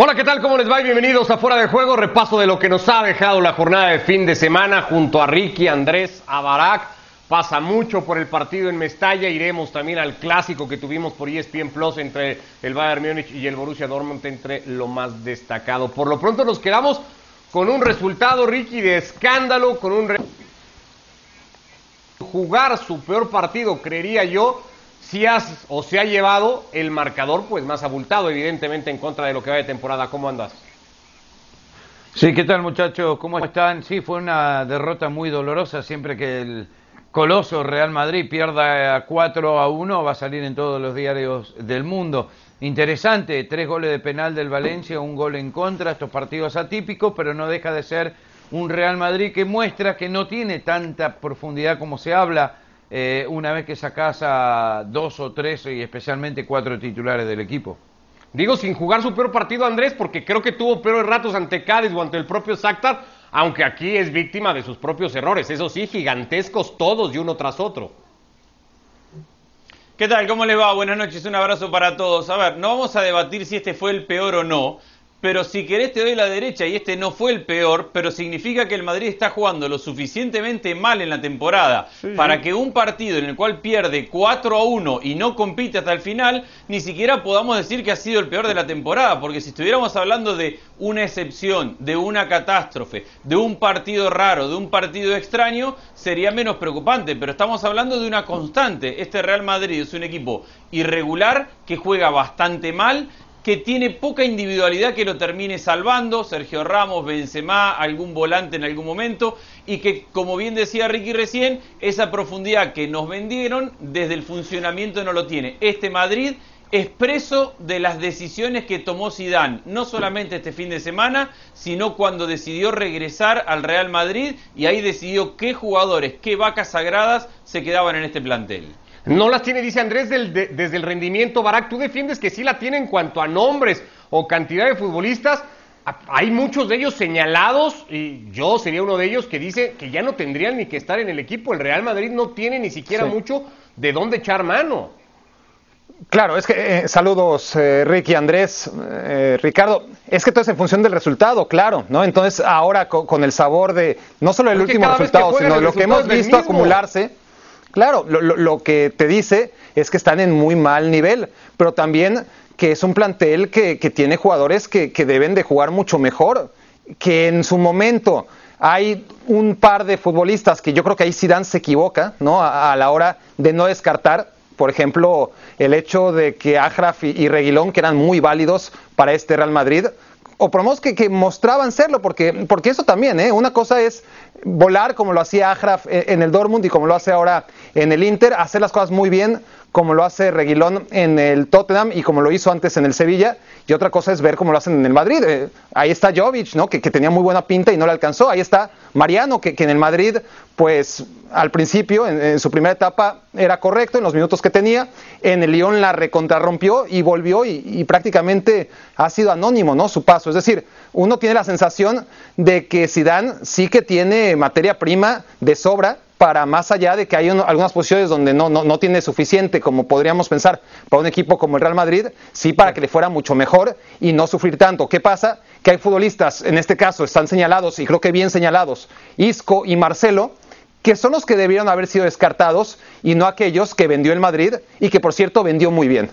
Hola, ¿qué tal? ¿Cómo les va? bienvenidos a Fuera de Juego, repaso de lo que nos ha dejado la jornada de fin de semana junto a Ricky, Andrés, Abarak. Pasa mucho por el partido en Mestalla, iremos también al clásico que tuvimos por ESPN Plus entre el Bayern Múnich y el Borussia Dortmund entre lo más destacado. Por lo pronto nos quedamos con un resultado, Ricky, de escándalo, con un... Jugar su peor partido, creería yo, si has o se ha llevado el marcador pues más abultado, evidentemente en contra de lo que va de temporada. ¿Cómo andas? Sí, ¿qué tal muchachos? ¿Cómo están? Sí, fue una derrota muy dolorosa. Siempre que el coloso Real Madrid pierda 4 a 1 va a salir en todos los diarios del mundo. Interesante, tres goles de penal del Valencia, un gol en contra, estos partidos atípicos, pero no deja de ser un Real Madrid que muestra que no tiene tanta profundidad como se habla eh, una vez que sacas a dos o tres y especialmente cuatro titulares del equipo. Digo, sin jugar su peor partido Andrés, porque creo que tuvo peores ratos ante Cádiz o ante el propio Shakhtar, aunque aquí es víctima de sus propios errores, eso sí, gigantescos todos y uno tras otro. ¿Qué tal? ¿Cómo les va? Buenas noches, un abrazo para todos. A ver, no vamos a debatir si este fue el peor o no, pero si querés te doy la derecha y este no fue el peor, pero significa que el Madrid está jugando lo suficientemente mal en la temporada para que un partido en el cual pierde 4 a 1 y no compite hasta el final, ni siquiera podamos decir que ha sido el peor de la temporada, porque si estuviéramos hablando de una excepción, de una catástrofe, de un partido raro, de un partido extraño, sería menos preocupante, pero estamos hablando de una constante. Este Real Madrid es un equipo irregular que juega bastante mal que tiene poca individualidad que lo termine salvando, Sergio Ramos, Benzema, algún volante en algún momento, y que, como bien decía Ricky recién, esa profundidad que nos vendieron desde el funcionamiento no lo tiene. Este Madrid es preso de las decisiones que tomó Zidane, no solamente este fin de semana, sino cuando decidió regresar al Real Madrid y ahí decidió qué jugadores, qué vacas sagradas se quedaban en este plantel. No las tiene, dice Andrés, desde el rendimiento. Barak, tú defiendes que sí la tiene en cuanto a nombres o cantidad de futbolistas. Hay muchos de ellos señalados y yo sería uno de ellos que dice que ya no tendrían ni que estar en el equipo. El Real Madrid no tiene ni siquiera mucho de dónde echar mano. Claro, es que eh, saludos eh, Ricky, Andrés, eh, Ricardo. Es que todo es en función del resultado, claro, ¿no? Entonces ahora con, el sabor de no solo el último resultado, sino lo que hemos visto acumularse Claro, lo, que te dice es que están en muy mal nivel, pero también que es un plantel que, tiene jugadores que, deben de jugar mucho mejor, que en su momento hay un par de futbolistas que yo creo que ahí Zidane se equivoca, ¿no? A, la hora de no descartar, por ejemplo, el hecho de que Ajraf y, Reguilón, que eran muy válidos para este Real Madrid, o promos que, que, mostraban serlo, porque, porque eso también, ¿eh? una cosa es volar como lo hacía Ajraf en el Dortmund y como lo hace ahora en el Inter, hacer las cosas muy bien como lo hace Reguilón en el Tottenham y como lo hizo antes en el Sevilla. Y otra cosa es ver cómo lo hacen en el Madrid. Eh, ahí está Jovic, ¿no? Que, tenía muy buena pinta y no le alcanzó. Ahí está Mariano, que, en el Madrid, pues al principio, en, su primera etapa, era correcto en los minutos que tenía. En el Lyon la recontrarrompió y volvió y, y prácticamente ha sido anónimo, ¿no? Su paso. Es decir, uno tiene la sensación de que Zidane sí que tiene materia prima de sobra para más allá de que hay algunas posiciones donde no, no, tiene suficiente, como podríamos pensar, para un equipo como el Real Madrid, sí para que le fuera mucho mejor y no sufrir tanto. ¿Qué pasa? Que hay futbolistas, en este caso están señalados, y creo que bien señalados, Isco y Marcelo, que son los que debieron haber sido descartados y no aquellos que vendió el Madrid y que por cierto vendió muy bien.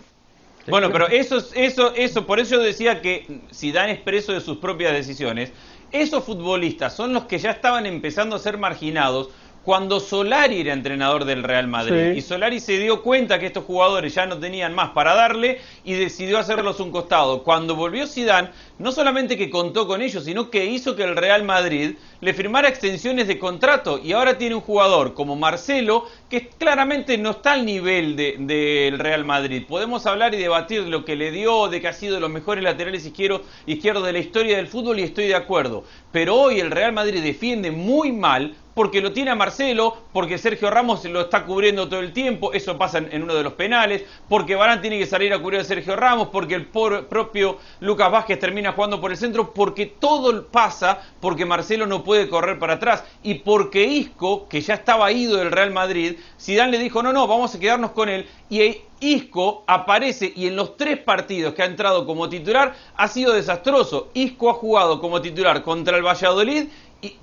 Bueno, pero eso, eso, eso, por eso yo decía que si dan expreso de sus propias decisiones. Esos futbolistas son los que ya estaban empezando a ser marginados cuando Solari era entrenador del Real Madrid. Y Solari se dio cuenta que estos jugadores ya no tenían más para darle y decidió hacerlos un costado. Cuando volvió Zidane, no solamente que contó con ellos, sino que hizo que el Real Madrid le firmara extensiones de contrato y ahora tiene un jugador como Marcelo que claramente no está al nivel del de, Real Madrid. Podemos hablar y debatir de lo que le dio, de que ha sido de los mejores laterales izquierdos izquierdo de la historia del fútbol y estoy de acuerdo. Pero hoy el Real Madrid defiende muy mal porque lo tiene a Marcelo, porque Sergio Ramos lo está cubriendo todo el tiempo, eso pasa en, uno de los penales, porque Barán tiene que salir a cubrir a Sergio Ramos, porque el propio Lucas Vázquez termina jugando por el centro, porque todo pasa porque Marcelo no puede correr para atrás y porque Isco, que ya estaba ido del Real Madrid, Zidane le dijo, no, no, vamos a quedarnos con él y Isco aparece y en los tres partidos que ha entrado como titular ha sido desastroso. Isco ha jugado como titular contra el Valladolid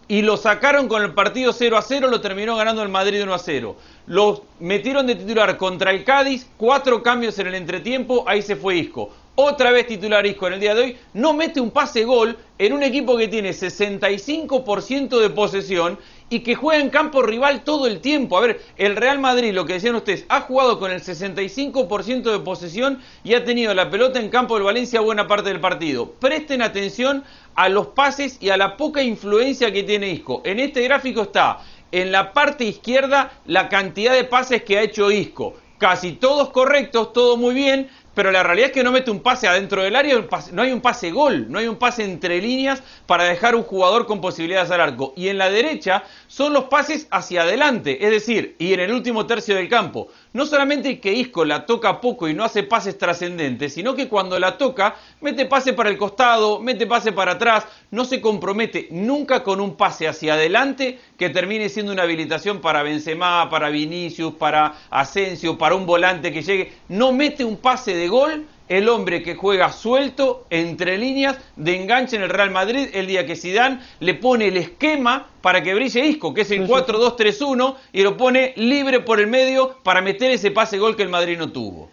y, lo sacaron con el partido 0 a 0, lo terminó ganando el Madrid 1 a 0. Lo metieron de titular contra el Cádiz, cuatro cambios en el entretiempo, ahí se fue Isco. Otra vez titular Isco en el día de hoy, no mete un pase gol en un equipo que tiene 65% de posesión y que juega en campo rival todo el tiempo. A ver, el Real Madrid, lo que decían ustedes, ha jugado con el 65% de posesión y ha tenido la pelota en campo del Valencia buena parte del partido. Presten atención a los pases y a la poca influencia que tiene Isco. En este gráfico está en la parte izquierda la cantidad de pases que ha hecho Isco. Casi todos correctos, todo muy bien, pero la realidad es que no mete un pase adentro del área, no hay un pase gol, no hay un pase entre líneas para dejar un jugador con posibilidades al arco. Y en la derecha son los pases hacia adelante, es decir, y en el último tercio del campo. No solamente que Isco la toca poco y no hace pases trascendentes, sino que cuando la toca, mete pase para el costado, mete pase para atrás, no se compromete nunca con un pase hacia adelante que termine siendo una habilitación para Benzema, para Vinicius, para Asensio, para un volante que llegue. No mete un pase de gol el hombre que juega suelto, entre líneas, de enganche en el Real Madrid el día que Zidane le pone el esquema para que brille Isco, que es el 4-2-3-1, y lo pone libre por el medio para meter ese pase gol que el Madrid no tuvo.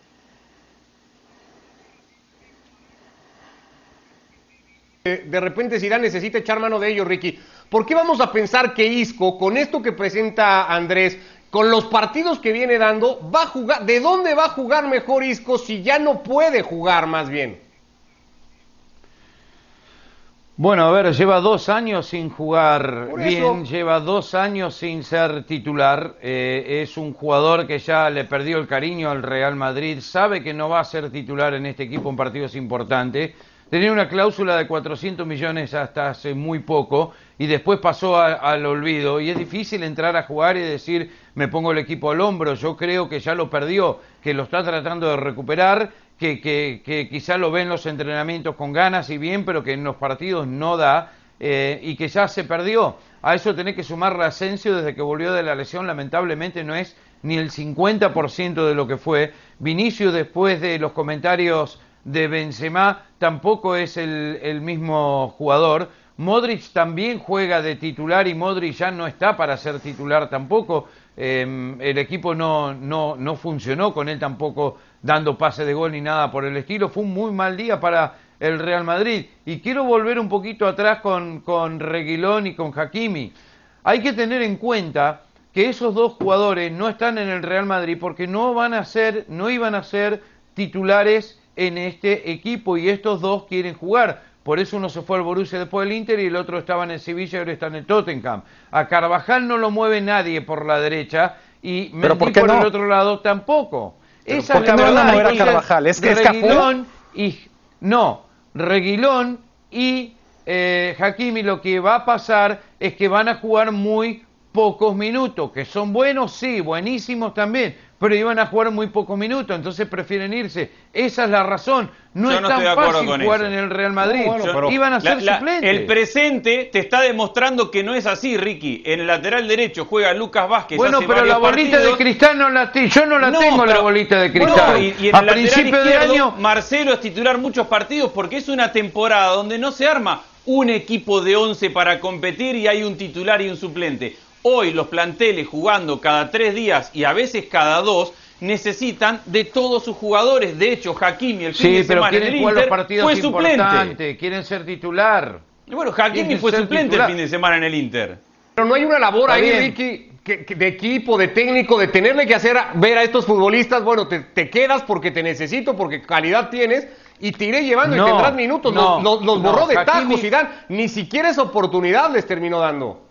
De repente Zidane necesita echar mano de ello, Ricky. ¿Por qué vamos a pensar que Isco, con esto que presenta Andrés, con los partidos que viene dando, va a jugar. ¿De dónde va a jugar mejor Isco si ya no puede jugar más bien? Bueno, a ver, lleva dos años sin jugar bien, lleva dos años sin ser titular. Eh, es un jugador que ya le perdió el cariño al Real Madrid, sabe que no va a ser titular en este equipo en partidos importantes. Tenía una cláusula de 400 millones hasta hace muy poco y después pasó al olvido. Y es difícil entrar a jugar y decir, me pongo el equipo al hombro. Yo creo que ya lo perdió, que lo está tratando de recuperar, que, que, quizá lo ve en los entrenamientos con ganas y bien, pero que en los partidos no da eh, y que ya se perdió. A eso tenés que sumarle Asensio desde que volvió de la lesión, lamentablemente no es ni el 50% de lo que fue. Vinicio después de los comentarios de Benzema tampoco es el, el mismo jugador. Modric también juega de titular y Modric ya no está para ser titular tampoco. Em, el equipo no, no, no funcionó con él tampoco dando pase de gol ni nada por el estilo. Fue un muy mal día para el Real Madrid. Y quiero volver un poquito atrás con, con Reguilón y con Hakimi. Hay que tener en cuenta que esos dos jugadores no están en el Real Madrid porque no van a ser, no iban a ser titulares en este equipo y estos dos quieren jugar. Por eso uno se fue al Borussia después del Inter y el otro estaba en el Sevilla y ahora está en el Tottenham. A Carvajal no lo mueve nadie por la derecha y Mendy por, el otro lado tampoco. Esa es la verdad. No Carvajal, es que Reguilón y no, Reguilón y eh, Hakimi lo que va a pasar es que van a jugar muy pocos minutos, que son buenos, sí, buenísimos también, pero iban a jugar muy pocos minutos, entonces prefieren irse. Esa es la razón. No es tan fácil jugar en el Real Madrid. iban a ser suplentes. El presente te está demostrando que no es así, Ricky. En el lateral derecho juega Lucas Vázquez. Bueno, pero la bolita de cristal no la yo no la tengo la bolita de cristal. y, en a el principio de año Marcelo es titular muchos partidos porque es una temporada donde no se arma un equipo de 11 para competir y hay un titular y un suplente. Hoy los planteles jugando cada tres días y a veces cada dos necesitan de todos sus jugadores. De hecho, Hakimi el fin de semana en el Inter fue suplente. Quieren ser titular. Y bueno, Hakimi fue suplente el fin de semana en el Inter. Pero no hay una labor ahí, Ricky, de equipo, de técnico, de tenerle que hacer ver a estos futbolistas, bueno, te, quedas porque te necesito, porque calidad tienes, y te iré llevando y tendrás minutos. los, borró de tajos y dan, ni siquiera esa oportunidad les terminó dando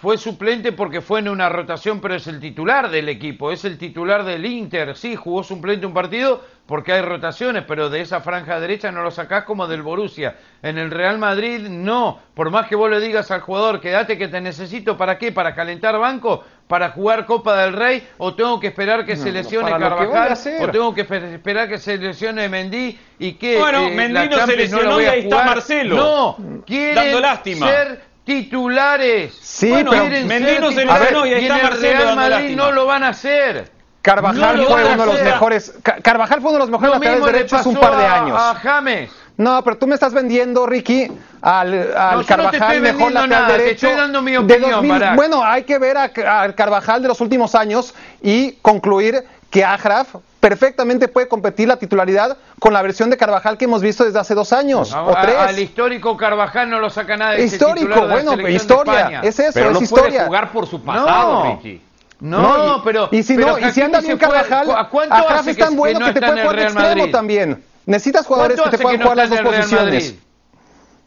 fue suplente porque fue en una rotación, pero es el titular del equipo, es el titular del Inter. Sí, jugó suplente un partido porque hay rotaciones, pero de esa franja derecha no lo sacás como del Borussia. En el Real Madrid no, por más que vos le digas al jugador, quédate que te necesito, ¿para qué? ¿Para calentar banco? ¿Para jugar Copa del Rey? ¿O tengo que esperar que se lesione Carvajal? ¿O tengo que esperar que se lesione Mendy? Y que bueno, eh, Mendy no se lesionó y ahí está Marcelo. No, quieren dando lástima. ser titulares. Sí, pero Mendy no se lesionó y ahí está Marcelo Real Madrid no lo van a hacer. Carvajal fue uno de los mejores. Carvajal fue uno de los mejores laterales derechos un par de años. A James. No, pero tú me estás vendiendo, Ricky, al, al Carvajal mejor lateral nada, derecho. Te estoy dando mi opinión, Bueno, hay que ver al Carvajal de los últimos años y concluir que Ajraf perfectamente puede competir la titularidad con la versión de Carvajal que hemos visto desde hace dos años o tres. Al histórico Carvajal no lo saca nadie. Histórico, bueno, historia, es eso, pero es no historia. Puede jugar por su pasado, no. Ricky. No, pero. Y si, no, y si anda bien Carvajal, Ajraf es tan bueno que, te puede jugar de extremo también. Necesitas jugadores que te puedan jugar las dos posiciones.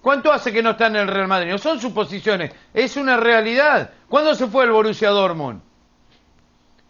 ¿Cuánto hace que no está en el Real Madrid? No son suposiciones, es una realidad. ¿Cuándo se fue el Borussia Dortmund?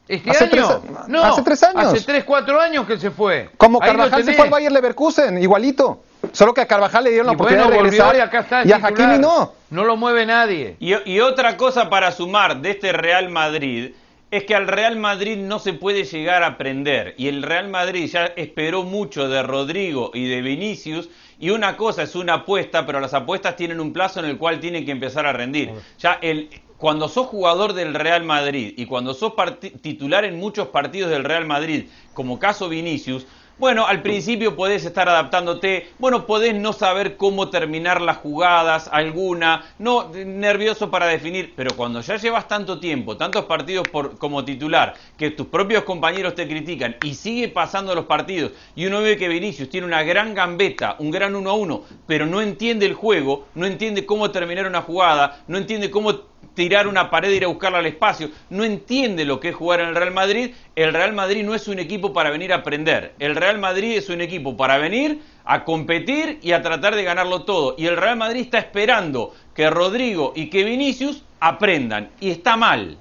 ¿Este hace año? Tres, no, hace tres años. Hace tres, cuatro años que se fue. Como Carvajal se fue al Bayer Leverkusen, igualito. Solo que a Carvajal le dieron la oportunidad de regresar y, acá está y a Hakimi no. No lo mueve nadie. Y, y otra cosa para sumar de este Real Madrid es que al Real Madrid no se puede llegar a aprender. Y el Real Madrid ya esperó mucho de Rodrigo y de Vinicius. Y una cosa es una apuesta, pero las apuestas tienen un plazo en el cual tienen que empezar a rendir. Ya el, cuando sos jugador del Real Madrid y cuando sos titular en muchos partidos del Real Madrid, como caso Vinicius, bueno, al principio podés estar adaptándote, bueno, podés no saber cómo terminar las jugadas, alguna, no nervioso para definir, pero cuando ya llevas tanto tiempo, tantos partidos por, como titular, que tus propios compañeros te critican y sigue pasando los partidos y uno ve que Vinicius tiene una gran gambeta, un gran 1 a 1, pero no entiende el juego, no entiende cómo terminar una jugada, no entiende cómo tirar una pared e ir a buscarla al espacio, no entiende lo que es jugar en el Real Madrid, el Real Madrid no es un equipo para venir a aprender, el Real Madrid es un equipo para venir a competir y a tratar de ganarlo todo, y el Real Madrid está esperando que Rodrigo y que Vinicius aprendan, y está mal.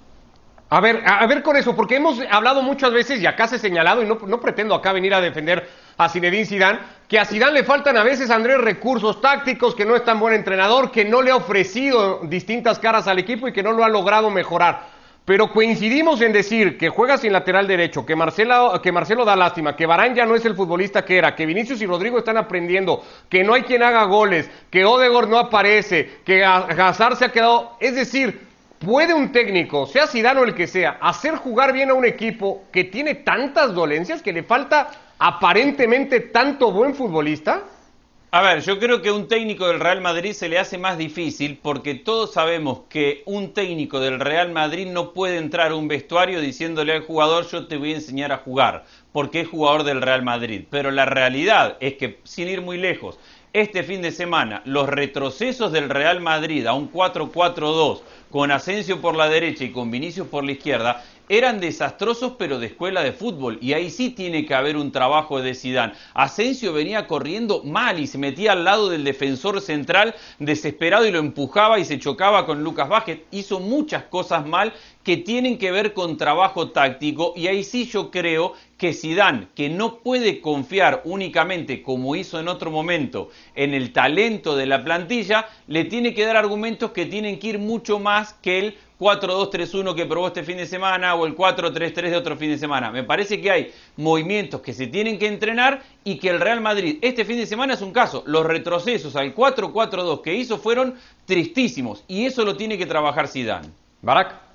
A ver, a ver con eso, porque hemos hablado muchas veces y acá se ha señalado, y no, no pretendo acá venir a defender a Zinedine Zidane, que a Zidane le faltan a veces, Andrés, recursos tácticos, que no es tan buen entrenador, que no le ha ofrecido distintas caras al equipo y que no lo ha logrado mejorar. Pero coincidimos en decir que juega sin lateral derecho, que Marcelo, da lástima, que Barán ya no es el futbolista que era, que Vinicius y Rodrigo están aprendiendo, que no hay quien haga goles, que Odegor no aparece, que Hazard se ha quedado. Es decir, ¿puede un técnico, sea Zidane o el que sea, hacer jugar bien a un equipo que tiene tantas dolencias, que le falta aparentemente tanto buen futbolista? A ver, yo creo que un técnico del Real Madrid se le hace más difícil porque todos sabemos que un técnico del Real Madrid no puede entrar a un vestuario diciéndole al jugador yo te voy a enseñar a jugar porque es jugador del Real Madrid. Pero la realidad es que, sin ir muy lejos, este fin de semana los retrocesos del Real Madrid a un 4-4-2 con Asensio por la derecha y con Vinicius por la izquierda eran desastrosos pero de escuela de fútbol y ahí sí tiene que haber un trabajo de Sidán. Asensio venía corriendo mal y se metía al lado del defensor central desesperado y lo empujaba y se chocaba con Lucas Vázquez. Hizo muchas cosas mal que tienen que ver con trabajo táctico y ahí sí yo creo que Sidán, que no puede confiar únicamente como hizo en otro momento en el talento de la plantilla, le tiene que dar argumentos que tienen que ir mucho más que el 4-2-3-1 que probó este fin de semana o el 4-3-3 de otro fin de semana. Me parece que hay movimientos que se tienen que entrenar y que el Real Madrid este fin de semana es un caso. Los retrocesos al 4-4-2 que hizo fueron tristísimos y eso lo tiene que trabajar Zidane. Barak.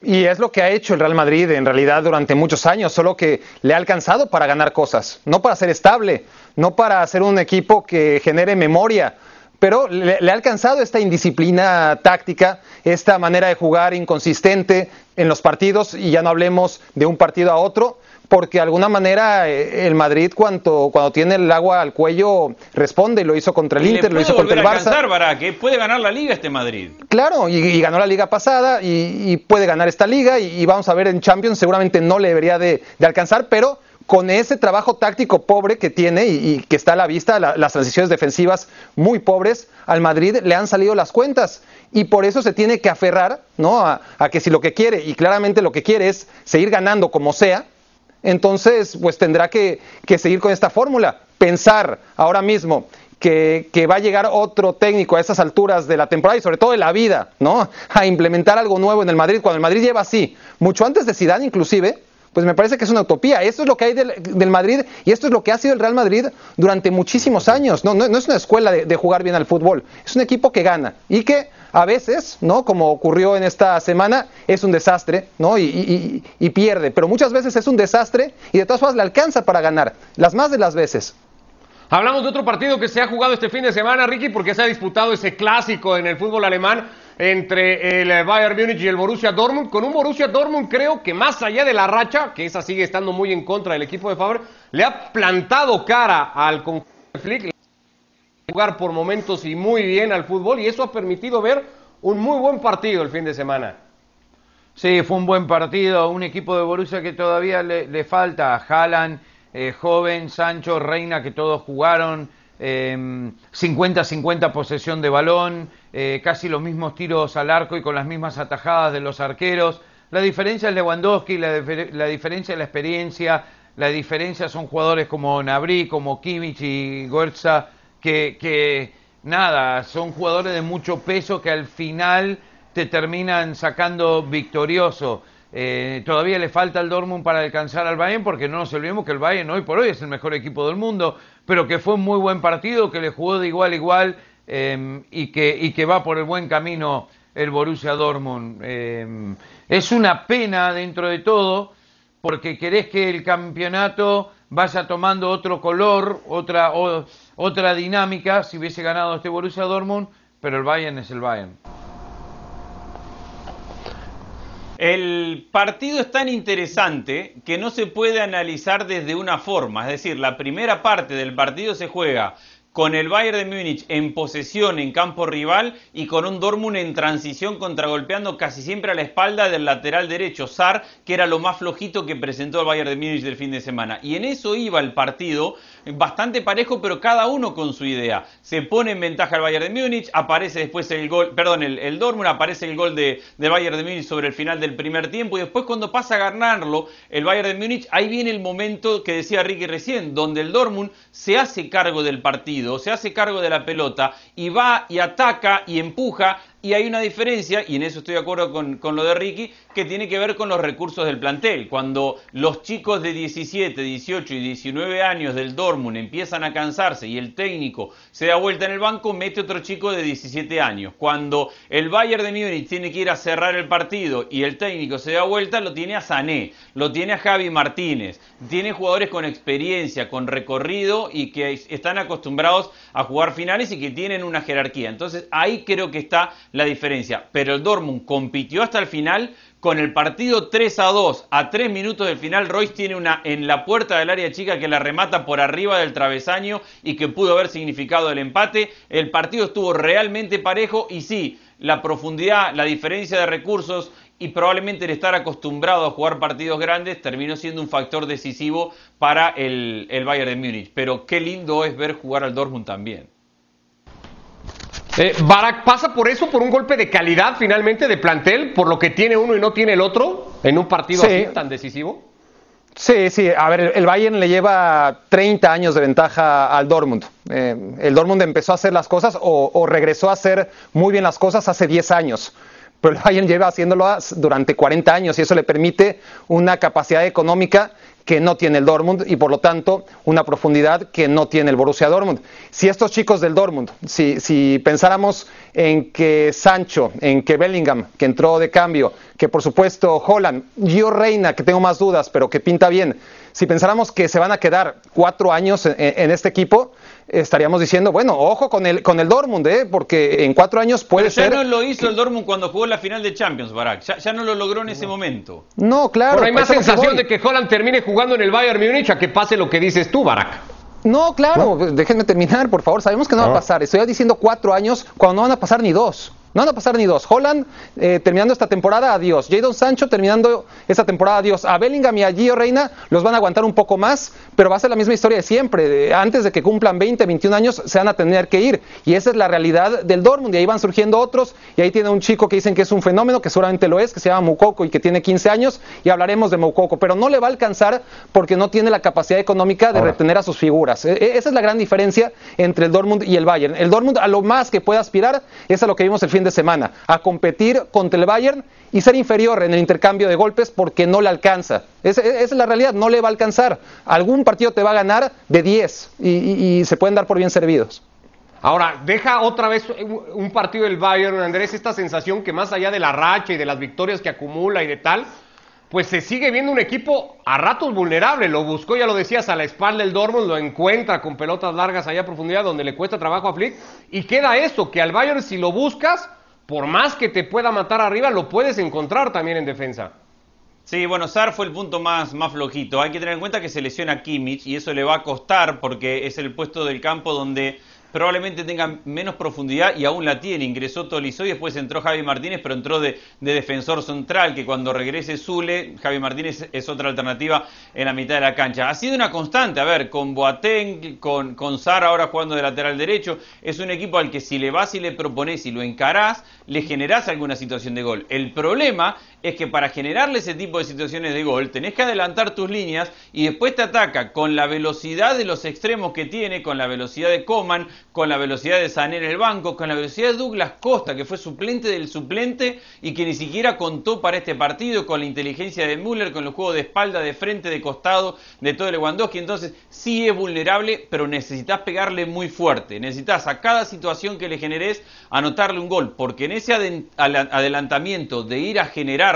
Y es lo que ha hecho el Real Madrid en realidad durante muchos años, solo que le ha alcanzado para ganar cosas, no para ser estable, no para ser un equipo que genere memoria pero le, ha alcanzado esta indisciplina táctica, esta manera de jugar inconsistente en los partidos, y ya no hablemos de un partido a otro, porque de alguna manera eh, el Madrid cuando, cuando tiene el agua al cuello responde, lo hizo contra el Inter, lo hizo contra el Barça. para que puede ganar la liga este Madrid. Claro, y, ganó la liga pasada y, puede ganar esta liga y, vamos a ver en Champions, seguramente no le debería de alcanzar, pero con ese trabajo táctico pobre que tiene y, que está a la vista, las transiciones defensivas muy pobres, al Madrid le han salido las cuentas. Y por eso se tiene que aferrar ¿no? a, que si lo que quiere, y claramente lo que quiere es seguir ganando como sea, entonces pues tendrá que, seguir con esta fórmula. Pensar ahora mismo que, que, va a llegar otro técnico a esas alturas de la temporada y sobre todo de la vida, ¿no? A implementar algo nuevo en el Madrid, cuando el Madrid lleva así, mucho antes de Zidane inclusive, pues me parece que es una utopía. Esto es lo que hay del, Madrid y esto es lo que ha sido el Real Madrid durante muchísimos años. No, no, es una escuela de, jugar bien al fútbol, es un equipo que gana y que a veces, ¿no? Como ocurrió en esta semana, es un desastre, ¿no? Y, pierde. Pero muchas veces es un desastre y de todas formas le alcanza para ganar. Las más de las veces. Hablamos de otro partido que se ha jugado este fin de semana, Ricky, porque se ha disputado ese clásico en el fútbol alemán entre el Bayern Múnich y el Borussia Dortmund, con un Borussia Dortmund creo que más allá de la racha, que esa sigue estando muy en contra del equipo de Faber, le ha plantado cara al conjunto de Flick, jugar por momentos y muy bien al fútbol y eso ha permitido ver un muy buen partido el fin de semana. Sí, fue un buen partido, un equipo de Borussia que todavía le, falta, Haaland, eh, joven, Sancho, Reina, que todos jugaron, 50-50 em, posesión de balón, eh, casi los mismos tiros al arco y con las mismas atajadas de los arqueros. La diferencia es Lewandowski, la, la diferencia es la experiencia, la diferencia son jugadores como Nabri, como Kimmich y Goetza, que, nada, son jugadores de mucho peso que al final te terminan sacando victorioso. Eh, todavía le falta al Dortmund para alcanzar al Bayern, porque no nos olvidemos que el Bayern hoy por hoy es el mejor equipo del mundo, pero que fue un muy buen partido, que le jugó de igual a igual em, y, que, y que va por el buen camino el Borussia Dortmund. Em, es una pena dentro de todo, porque querés que el campeonato vaya tomando otro color, otra, otra dinámica, si hubiese ganado este Borussia Dortmund, pero el Bayern es el Bayern. El partido es tan interesante que no se puede analizar desde una forma, es decir, la primera parte del partido se juega con el Bayern de Múnich en posesión en campo rival y con un Dortmund en transición contragolpeando casi siempre a la espalda del lateral derecho, Sar, que era lo más flojito que presentó el Bayern de Múnich del fin de semana. Y en eso iba el partido, bastante parejo, pero cada uno con su idea. Se pone en ventaja el Bayern de Múnich, aparece después el gol, perdón, el, Dortmund, aparece el gol de, de, Bayern de Múnich sobre el final del primer tiempo y después cuando pasa a ganarlo el Bayern de Múnich, ahí viene el momento que decía Ricky recién, donde el Dortmund se hace cargo del partido se hace cargo de la pelota y va y ataca y empuja y hay una diferencia, y en eso estoy de acuerdo con, lo de Ricky, que tiene que ver con los recursos del plantel. Cuando los chicos de 17, 18 y 19 años del Dortmund empiezan a cansarse y el técnico se da vuelta en el banco, mete otro chico de 17 años. Cuando el Bayern de Múnich tiene que ir a cerrar el partido y el técnico se da vuelta, lo tiene a Sané, lo tiene a Javi Martínez. Tiene jugadores con experiencia, con recorrido y que están acostumbrados a jugar finales y que tienen una jerarquía. Entonces ahí creo que está la diferencia. Pero el Dortmund compitió hasta el final con el partido 3 a 2. A 3 minutos del final, Royce tiene una en la puerta del área chica que la remata por arriba del travesaño y que pudo haber significado el empate. El partido estuvo realmente parejo y sí, la profundidad, la diferencia de recursos y probablemente el estar acostumbrado a jugar partidos grandes terminó siendo un factor decisivo para el, el Bayern de Múnich. Pero qué lindo es ver jugar al Dortmund también. Eh, Barak pasa por eso, por un golpe de calidad finalmente de plantel, por lo que tiene uno y no tiene el otro en un partido así tan decisivo. Sí, sí, a ver, el Bayern le lleva 30 años de ventaja al Dortmund. Eh, el Dortmund empezó a hacer las cosas o, o, regresó a hacer muy bien las cosas hace 10 años. Pero el Bayern lleva haciéndolo durante 40 años y eso le permite una capacidad económica que no tiene el Dortmund y por lo tanto una profundidad que no tiene el Borussia Dortmund. Si estos chicos del Dortmund, si, si pensáramos en que Sancho, en que Bellingham, que entró de cambio, que por supuesto Holland, Gio Reina, que tengo más dudas, pero que pinta bien, si pensáramos que se van a quedar cuatro años en, este equipo, estaríamos diciendo, bueno, ojo con el, con el Dortmund, ¿eh? porque en cuatro años puede Pero ya no lo hizo el Dortmund cuando jugó la final de Champions, Barack. Ya, no lo logró en ese momento. No, claro. Pero hay más sensación de que Holland termine jugando en el Bayern Múnich a que pase lo que dices tú, Barack. No, claro, déjenme terminar, por favor. Sabemos que no va a pasar. Estoy diciendo cuatro años cuando no van a pasar ni dos. No van a pasar ni dos. Holland eh, terminando esta temporada, adiós. Jadon Sancho terminando esta temporada, adiós. A Bellingham y a Gio Reina los van a aguantar un poco más, pero va a ser la misma historia de siempre. antes de que cumplan 20, 21 años, se van a tener que ir. Y esa es la realidad del Dortmund. Y ahí van surgiendo otros. Y ahí tiene un chico que dicen que es un fenómeno, que seguramente lo es, que se llama Mukoko y que tiene 15 años. Y hablaremos de Mukoko. Pero no le va a alcanzar porque no tiene la capacidad económica de retener a sus figuras. E, e, esa es la gran diferencia entre el Dortmund y el Bayern. El Dortmund a lo más que puede aspirar es a lo que vimos el fin de semana, a competir contra el Bayern y ser inferior en el intercambio de golpes porque no le alcanza. Esa, es la realidad, no le va a alcanzar. Algún partido te va a ganar de 10 y, se pueden dar por bien servidos. Ahora, deja otra vez un partido del Bayern, Andrés, esta sensación que más allá de la racha y de las victorias que acumula y de tal, pues se sigue viendo un equipo a ratos vulnerable. Lo buscó, ya lo decías, a la espalda del Dortmund, lo encuentra con pelotas largas allá a profundidad donde le cuesta trabajo a Flick. Y queda eso, que al Bayern si lo buscas, por más que te pueda matar arriba, lo puedes encontrar también en defensa. Sí, bueno, Sar fue el punto más, más flojito. Hay que tener en cuenta que se lesiona Kimmich y eso le va a costar porque es el puesto del campo donde probablemente tenga menos profundidad y aún la tiene. Ingresó Tolizo y después entró Javi Martínez, pero entró de, defensor central, que cuando regrese Zule, Javi Martínez es otra alternativa en la mitad de la cancha. Ha sido una constante, a ver, con Boateng, con, con Sara ahora jugando de lateral derecho, es un equipo al que si le vas y le propones y lo encarás, le generás alguna situación de gol. El problema es que para generarle ese tipo de situaciones de gol tenés que adelantar tus líneas y después te ataca con la velocidad de los extremos que tiene, con la velocidad de Coman, con la velocidad de Sané en el banco, con la velocidad de Douglas Costa, que fue suplente del suplente y que ni siquiera contó para este partido, con la inteligencia de Müller, con los juegos de espalda, de frente, de costado, de todo el Lewandowski. Entonces, sí es vulnerable, pero necesitas pegarle muy fuerte. Necesitas a cada situación que le generes anotarle un gol, porque en ese adelantamiento de ir a generar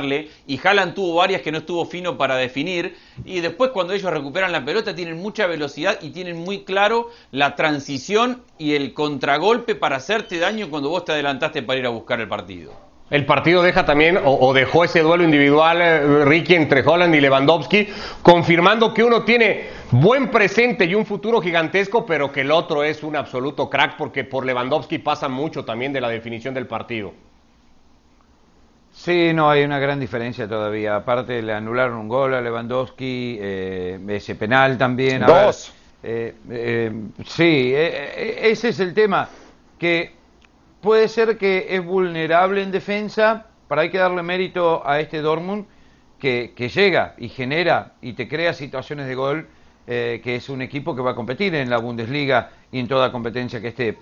y Haaland tuvo varias que no estuvo fino para definir y después cuando ellos recuperan la pelota tienen mucha velocidad y tienen muy claro la transición y el contragolpe para hacerte daño cuando vos te adelantaste para ir a buscar el partido. El partido deja también, o, dejó ese duelo individual, eh, Ricky, entre Holland y Lewandowski, confirmando que uno tiene buen presente y un futuro gigantesco, pero que el otro es un absoluto crack, porque por Lewandowski pasa mucho también de la definición del partido. Sí, no, hay una gran diferencia todavía. Aparte, le anularon un gol a Lewandowski, eh, ese penal también. Dos. Eh, eh, sí, ese es el tema. Que puede ser que es vulnerable en defensa, pero hay que darle mérito a este Dortmund que, que llega y genera y te crea situaciones de gol, que es un equipo que va a competir en la Bundesliga y en toda competencia que esté.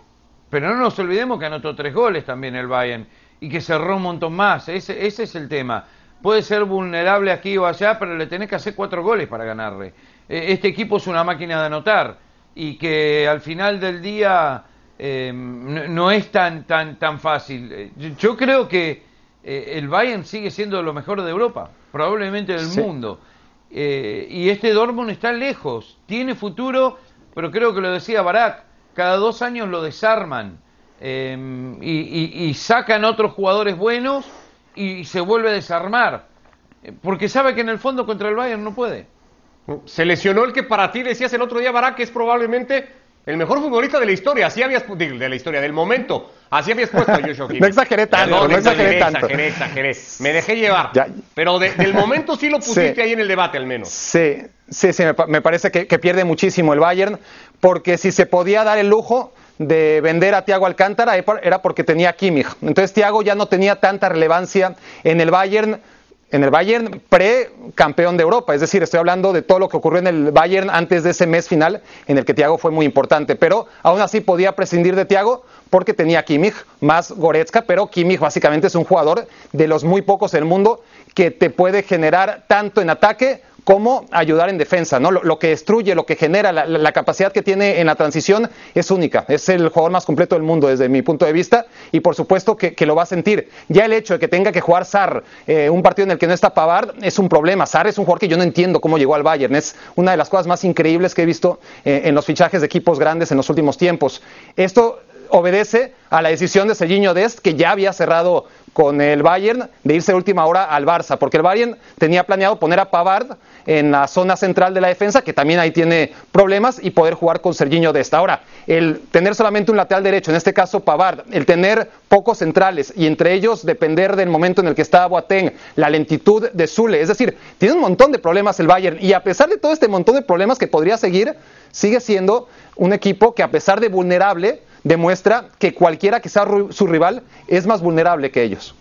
Pero no nos olvidemos que anotó tres goles también el Bayern y que cerró un montón más. Ese, ese es el tema. Puede ser vulnerable aquí o allá, pero le tenés que hacer cuatro goles para ganarle. E, este equipo es una máquina de anotar y que al final del día eh, no, es tan, tan, tan fácil. Eh, yo creo que eh, el Bayern sigue siendo lo mejor de Europa, probablemente del mundo. y este Dortmund está lejos, tiene futuro, pero creo que lo decía Barak, cada dos años lo desarman. Em, y, sacan otros jugadores buenos y se vuelve a desarmar. Porque sabe que en el fondo contra el Bayern no puede. Se lesionó el que para ti decías el otro día, Barak, que es probablemente el mejor futbolista de la historia. Así habías de la historia, del momento. Así habías puesto a Joshua No exageré tanto, no, exageré, tanto. Exageré, exageré. Me dejé llevar. Pero del momento sí lo pusiste ahí en el debate al menos. Sí, sí, sí, me, parece que, que pierde muchísimo el Bayern, porque si se podía dar el lujo de vender a Thiago Alcántara era porque tenía Kimmich. Entonces Thiago ya no tenía tanta relevancia en el Bayern, en el Bayern pre-campeón de Europa. Es decir, estoy hablando de todo lo que ocurrió en el Bayern antes de ese mes final en el que Thiago fue muy importante. Pero aún así podía prescindir de Thiago porque tenía Kimmich más Goretzka, pero Kimmich básicamente es un jugador de los muy pocos en el mundo que te puede generar tanto en ataque cómo ayudar en defensa, ¿no? Lo, que destruye, lo que genera, la, capacidad que tiene en la transición es única. Es el jugador más completo del mundo desde mi punto de vista y por supuesto que, lo va a sentir. Ya el hecho de que tenga que jugar Sar, eh, un partido en el que no está Pavard, es un problema. Sar es un jugador que yo no entiendo cómo llegó al Bayern. Es una de las cosas más increíbles que he visto eh, en los fichajes de equipos grandes en los últimos tiempos. Esto obedece a la decisión de Serginho Dest, que ya había cerrado con el Bayern de irse de última hora al Barça, porque el Bayern tenía planeado poner a Pavard en la zona central de la defensa, que también ahí tiene problemas, y poder jugar con Serginho Dest. Ahora, el tener solamente un lateral derecho, en este caso Pavard, el tener pocos centrales y entre ellos depender del momento en el que está Boateng, la lentitud de Zule, es decir, tiene un montón de problemas el Bayern, y a pesar de todo este montón de problemas que podría seguir, sigue siendo un equipo que a pesar de vulnerable, demuestra que cualquiera que sea su rival es más vulnerable que ellos.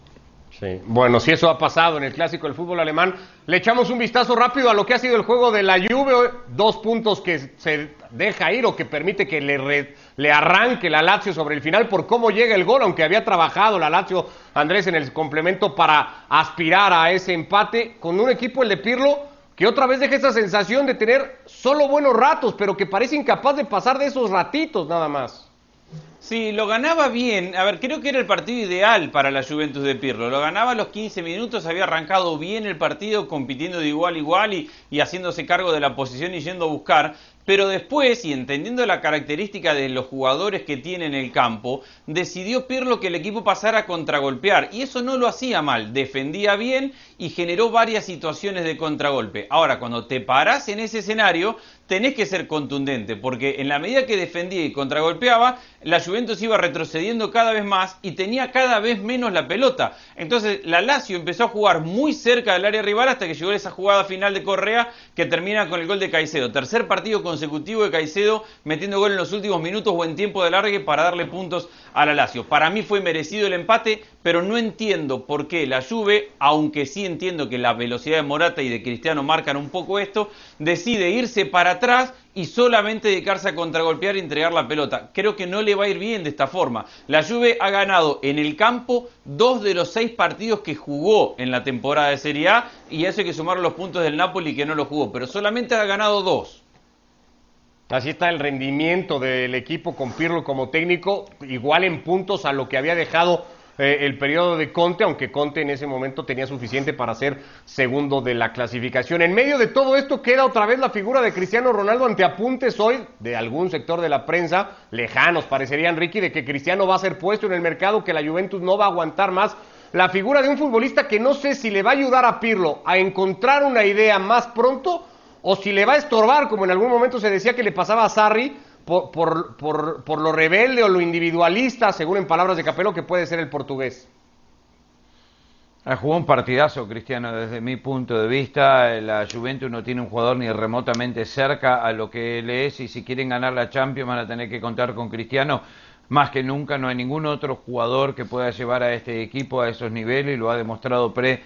Sí. Bueno, si eso ha pasado en el clásico del fútbol alemán, le echamos un vistazo rápido a lo que ha sido el juego de la Juve, dos puntos que se deja ir o que permite que le, le arranque la Lazio sobre el final por cómo llega el gol, aunque había trabajado la Lazio Andrés en el complemento para aspirar a ese empate con un equipo el de Pirlo que otra vez deja esa sensación de tener solo buenos ratos, pero que parece incapaz de pasar de esos ratitos nada más. Sí, lo ganaba bien. A ver, creo que era el partido ideal para la Juventus de Pirlo. Lo ganaba a los 15 minutos, había arrancado bien el partido, compitiendo de igual a igual y, y haciéndose cargo de la posición y yendo a buscar. Pero después, y entendiendo la característica de los jugadores que tiene en el campo, decidió Pirlo que el equipo pasara a contragolpear. Y eso no lo hacía mal, defendía bien y generó varias situaciones de contragolpe. Ahora, cuando te parás en ese escenario, tenés que ser contundente, porque en la medida que defendía y contragolpeaba, la Juventus iba retrocediendo cada vez más y tenía cada vez menos la pelota. Entonces, la Lazio empezó a jugar muy cerca del área rival hasta que llegó esa jugada final de Correa que termina con el gol de Caicedo. Tercer partido consecutivo de Caicedo metiendo gol en los últimos minutos o en tiempo de largue para darle puntos a la Lazio. Para mí fue merecido el empate, pero no entiendo por qué la Juve, aunque sí entiendo que la velocidad de Morata y de Cristiano marcan un poco esto, decide irse para atrás y solamente dedicarse a contragolpear y entregar la pelota. Creo que no le va a ir bien de esta forma. La Juve ha ganado en el campo dos de los seis partidos que jugó en la temporada de Serie A y eso hay que sumar los puntos del Napoli que no lo jugó, pero solamente ha ganado dos. Así está el rendimiento del equipo con Pirlo como técnico, igual en puntos a lo que había dejado eh, el periodo de Conte, aunque Conte en ese momento tenía suficiente para ser segundo de la clasificación. En medio de todo esto queda otra vez la figura de Cristiano Ronaldo ante apuntes hoy de algún sector de la prensa, lejanos parecerían Ricky, de que Cristiano va a ser puesto en el mercado, que la Juventus no va a aguantar más. La figura de un futbolista que no sé si le va a ayudar a Pirlo a encontrar una idea más pronto o si le va a estorbar, como en algún momento se decía que le pasaba a Sarri, por, por, lo rebelde o lo individualista, según en palabras de Capello, que puede ser el portugués. Ha jugado un partidazo, Cristiano, desde mi punto de vista. La Juventus no tiene un jugador ni remotamente cerca a lo que él es y si quieren ganar la Champions van a tener que contar con Cristiano. Más que nunca no hay ningún otro jugador que pueda llevar a este equipo a esos niveles y lo ha demostrado pre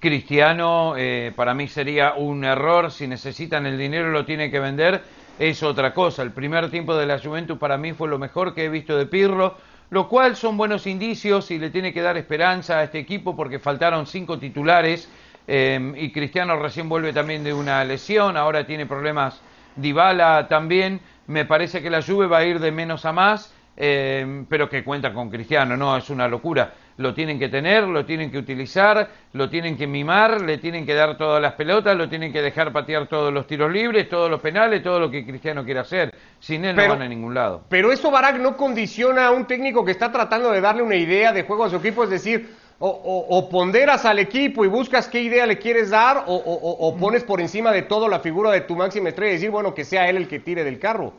Cristiano. Eh, para mí sería un error. Si necesitan el dinero lo tiene que vender es otra cosa. El primer tiempo de la Juventus para mí fue lo mejor que he visto de Pirlo, lo cual son buenos indicios y le tiene que dar esperanza a este equipo porque faltaron cinco titulares eh, y Cristiano recién vuelve también de una lesión, ahora tiene problemas Dybala también. Me parece que la Juve va a ir de menos a más, eh, pero que cuenta con Cristiano, no es una locura lo tienen que tener, lo tienen que utilizar, lo tienen que mimar, le tienen que dar todas las pelotas, lo tienen que dejar patear todos los tiros libres, todos los penales, todo lo que Cristiano quiera hacer. Sin él no van a ningún lado. Pero eso, Barak, no condiciona a un técnico que está tratando de darle una idea de juego a su equipo, es decir, o, ponderas al equipo y buscas qué idea le quieres dar, o, o pones por encima de todo la figura de tu máxima estrella y decir, bueno, que sea él el que tire del carro.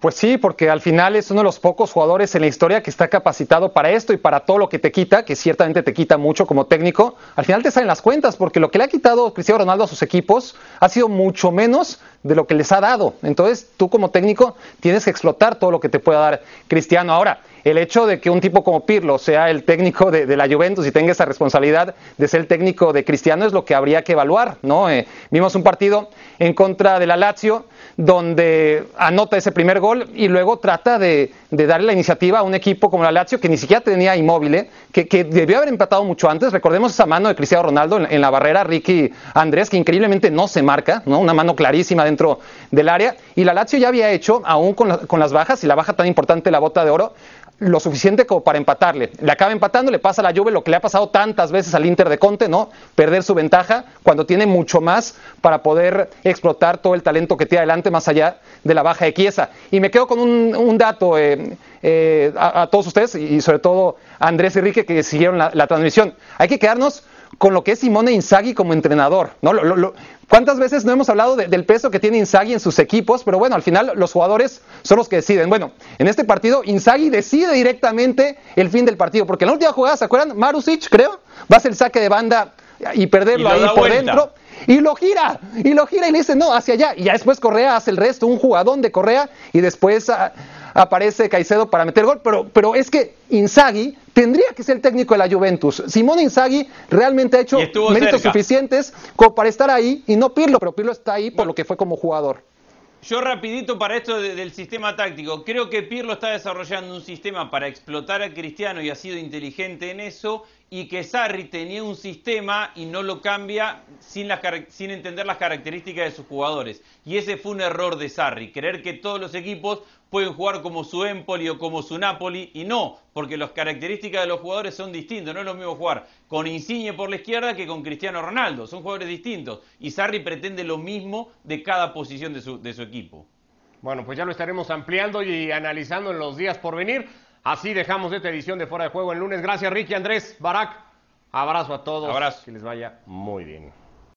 Pues sí, porque al final es uno de los pocos jugadores en la historia que está capacitado para esto y para todo lo que te quita, que ciertamente te quita mucho como técnico. Al final te salen las cuentas, porque lo que le ha quitado Cristiano Ronaldo a sus equipos ha sido mucho menos de lo que les ha dado. Entonces tú como técnico tienes que explotar todo lo que te pueda dar Cristiano. Ahora, el hecho de que un tipo como Pirlo sea el técnico de, la Juventus y tenga esa responsabilidad de ser el técnico de Cristiano es lo que habría que evaluar, ¿no? Eh, vimos un partido en contra de la Lazio donde anota ese primer gol y luego trata de, darle la iniciativa a un equipo como la Lazio que ni siquiera tenía inmóvil, que, debió haber empatado mucho antes. Recordemos esa mano de Cristiano Ronaldo en, la barrera, Ricky Andrés, que increíblemente no se marca, ¿no? una mano clarísima dentro del área. Y la Lazio ya había hecho, aún con, con las bajas y la baja tan importante, la bota de oro, lo suficiente como para empatarle. Le acaba empatando, le pasa la Juve lo que le ha pasado tantas veces al Inter de Conte, ¿no? Perder su ventaja cuando tiene mucho más para poder explotar todo el talento que tiene adelante más allá de la baja de Chiesa. Y me quedo con un, dato eh, eh, a, todos ustedes y sobre todo a Andrés y Enrique que siguieron la, transmisión. Hay que quedarnos con lo que es Simone Inzaghi como entrenador. ¿no? ¿Cuántas veces no hemos hablado del peso que tiene Inzaghi en sus equipos? Pero bueno, al final los jugadores son los que deciden. Bueno, en este partido Inzaghi decide directamente el fin del partido, porque en la última jugada, ¿se acuerdan? Marusic, creo, va a hacer el saque de banda y perderlo ahí por dentro. Y lo gira, y lo gira y le dice, no, hacia allá. Y ya después Correa hace el resto, un jugadón de Correa, y después aparece Caicedo para meter gol. Pero, pero es que Inzaghi tendría que ser el técnico de la Juventus. Simone Inzaghi realmente ha hecho méritos suficientes como para estar ahí y no Pirlo, pero Pirlo está ahí por lo que fue como jugador. Yo rapidito para esto del sistema táctico, creo que Pirlo está desarrollando un sistema para explotar a Cristiano y ha sido inteligente en eso y que Sarri tenía un sistema y no lo cambia sin, sin entender las características de sus jugadores. Y ese fue un error de Sarri, creer que todos los equipos pueden jugar como su Empoli o como su Napoli y no, porque las características de los jugadores son distintas. No es lo mismo jugar con Insigne por la izquierda que con Cristiano Ronaldo. Son jugadores distintos. Y Sarri pretende lo mismo de cada posición de su, de su equipo. Bueno, pues ya lo estaremos ampliando y analizando en los días por venir. Así dejamos esta edición de Fuera de Juego el lunes. Gracias, Ricky, Andrés, Barak. Abrazo a todos. Abrazo. Que les vaya muy bien.